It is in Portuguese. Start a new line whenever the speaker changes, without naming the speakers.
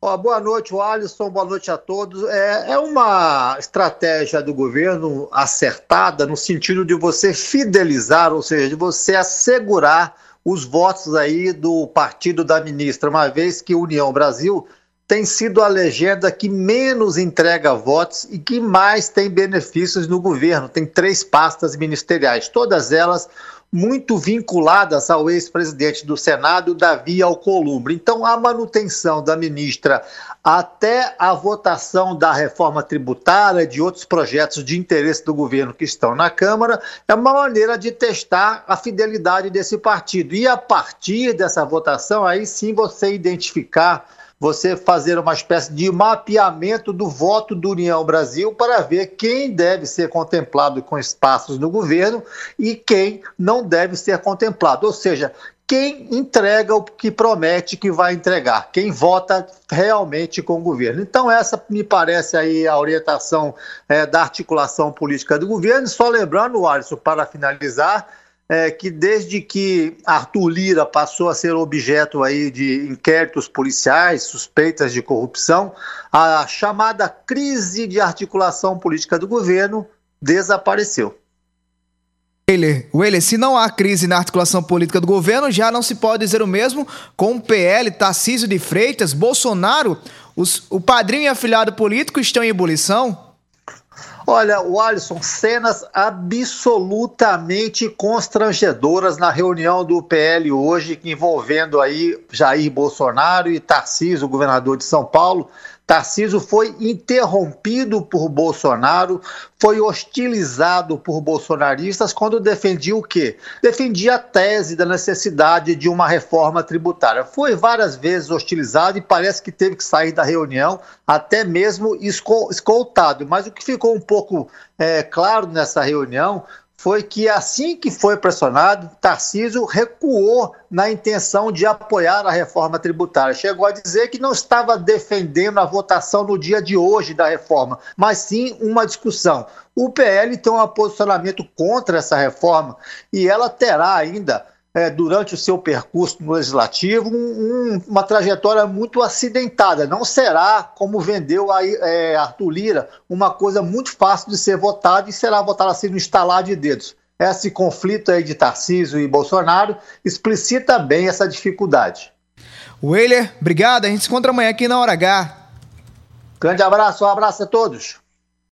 Oh, boa noite, Alisson. Boa noite a todos. É, é, uma estratégia do governo acertada no sentido de você fidelizar, ou seja, de você assegurar os votos aí do partido da ministra, uma vez que União Brasil tem sido a legenda que menos entrega votos e que mais tem benefícios no governo. Tem três pastas ministeriais, todas elas muito vinculadas ao ex-presidente do Senado, Davi Alcolumbre. Então, a manutenção da ministra até a votação da reforma tributária, de outros projetos de interesse do governo que estão na Câmara, é uma maneira de testar a fidelidade desse partido. E a partir dessa votação, aí sim você identificar você fazer uma espécie de mapeamento do voto do União Brasil para ver quem deve ser contemplado com espaços no governo e quem não deve ser contemplado. Ou seja, quem entrega o que promete que vai entregar, quem vota realmente com o governo. Então, essa me parece aí a orientação é, da articulação política do governo. Só lembrando, Alisson, para finalizar, é, que desde que Arthur Lira passou a ser objeto aí de inquéritos policiais, suspeitas de corrupção, a chamada crise de articulação política do governo desapareceu.
Weiler, se não há crise na articulação política do governo, já não se pode dizer o mesmo com o PL, Tarcísio de Freitas, Bolsonaro, os, o padrinho e afilhado político estão em ebulição?
Olha, o Alisson, cenas absolutamente constrangedoras na reunião do PL hoje, envolvendo aí Jair Bolsonaro e Tarcísio, governador de São Paulo. Tarcísio foi interrompido por Bolsonaro, foi hostilizado por bolsonaristas quando defendia o quê? Defendia a tese da necessidade de uma reforma tributária. Foi várias vezes hostilizado e parece que teve que sair da reunião, até mesmo escoltado. Mas o que ficou um pouco é, claro nessa reunião foi que assim que foi pressionado, Tarcísio recuou na intenção de apoiar a reforma tributária. Chegou a dizer que não estava defendendo a votação no dia de hoje da reforma, mas sim uma discussão. O PL tem um posicionamento contra essa reforma e ela terá ainda é, durante o seu percurso no legislativo, um, um, uma trajetória muito acidentada. Não será, como vendeu aí, é, Arthur Lira, uma coisa muito fácil de ser votada e será votada assim no instalar de dedos. Esse conflito aí de Tarcísio e Bolsonaro explicita bem essa dificuldade.
Weiler, obrigado. A gente se encontra amanhã aqui na Hora H.
Grande abraço, um abraço a todos.